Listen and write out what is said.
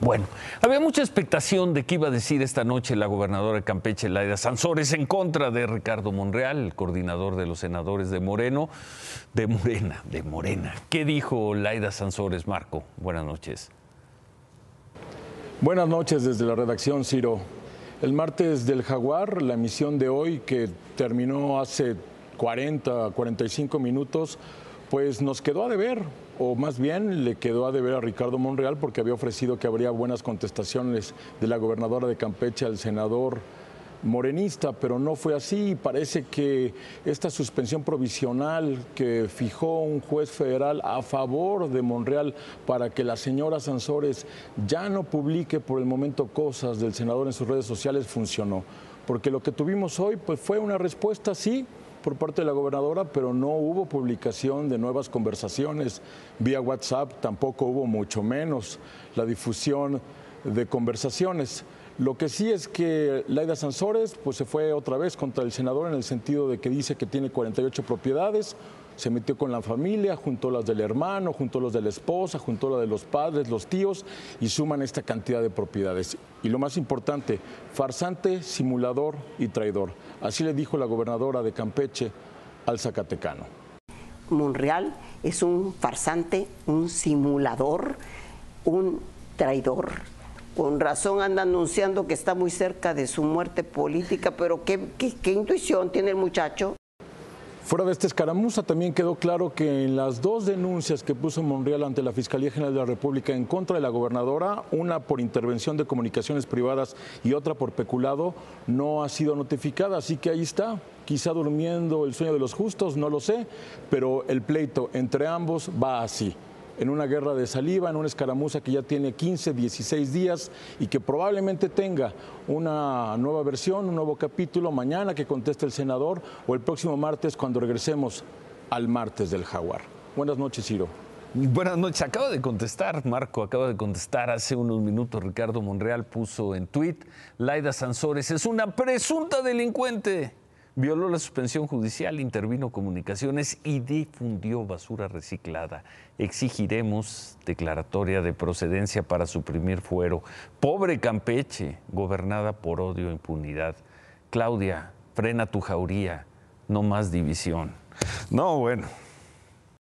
Bueno, había mucha expectación de qué iba a decir esta noche la gobernadora de Campeche, Laida Sansores, en contra de Ricardo Monreal, el coordinador de los senadores de Moreno, de Morena, de Morena. ¿Qué dijo Laida Sansores, Marco? Buenas noches. Buenas noches desde la redacción, Ciro. El martes del Jaguar, la emisión de hoy, que terminó hace 40, 45 minutos, pues nos quedó a deber, o más bien le quedó a deber a Ricardo Monreal porque había ofrecido que habría buenas contestaciones de la gobernadora de Campeche al senador morenista, pero no fue así. Parece que esta suspensión provisional que fijó un juez federal a favor de Monreal para que la señora Sansores ya no publique por el momento cosas del senador en sus redes sociales funcionó. Porque lo que tuvimos hoy pues, fue una respuesta, sí, por parte de la gobernadora, pero no hubo publicación de nuevas conversaciones vía WhatsApp, tampoco hubo mucho menos la difusión de conversaciones. Lo que sí es que Laida Sansores pues, se fue otra vez contra el senador en el sentido de que dice que tiene 48 propiedades, se metió con la familia, juntó las del hermano, juntó las de la esposa, juntó las de los padres, los tíos y suman esta cantidad de propiedades. Y lo más importante, farsante, simulador y traidor. Así le dijo la gobernadora de Campeche al Zacatecano. Monreal es un farsante, un simulador, un traidor. Con razón anda anunciando que está muy cerca de su muerte política, pero ¿qué, qué, intuición tiene el muchacho? Fuera de esta escaramuza también quedó claro que en las dos denuncias que puso Monreal ante la Fiscalía General de la República en contra de la gobernadora, una por intervención de comunicaciones privadas y otra por peculado, no ha sido notificada. Así que ahí está, quizá durmiendo el sueño de los justos, no lo sé, pero el pleito entre ambos va así en una guerra de saliva, en una escaramuza que ya tiene 15, 16 días y que probablemente tenga una nueva versión, un nuevo capítulo mañana que conteste el senador o el próximo martes cuando regresemos al martes del jaguar. Buenas noches, Ciro. Buenas noches. Acaba de contestar, Marco, acaba de contestar hace unos minutos. Ricardo Monreal puso en tweet, Laida Sansores es una presunta delincuente violó la suspensión judicial, intervino comunicaciones y difundió basura reciclada. Exigiremos declaratoria de procedencia para suprimir fuero. Pobre Campeche, gobernada por odio e impunidad. Claudia, frena tu jauría, no más división. No, bueno.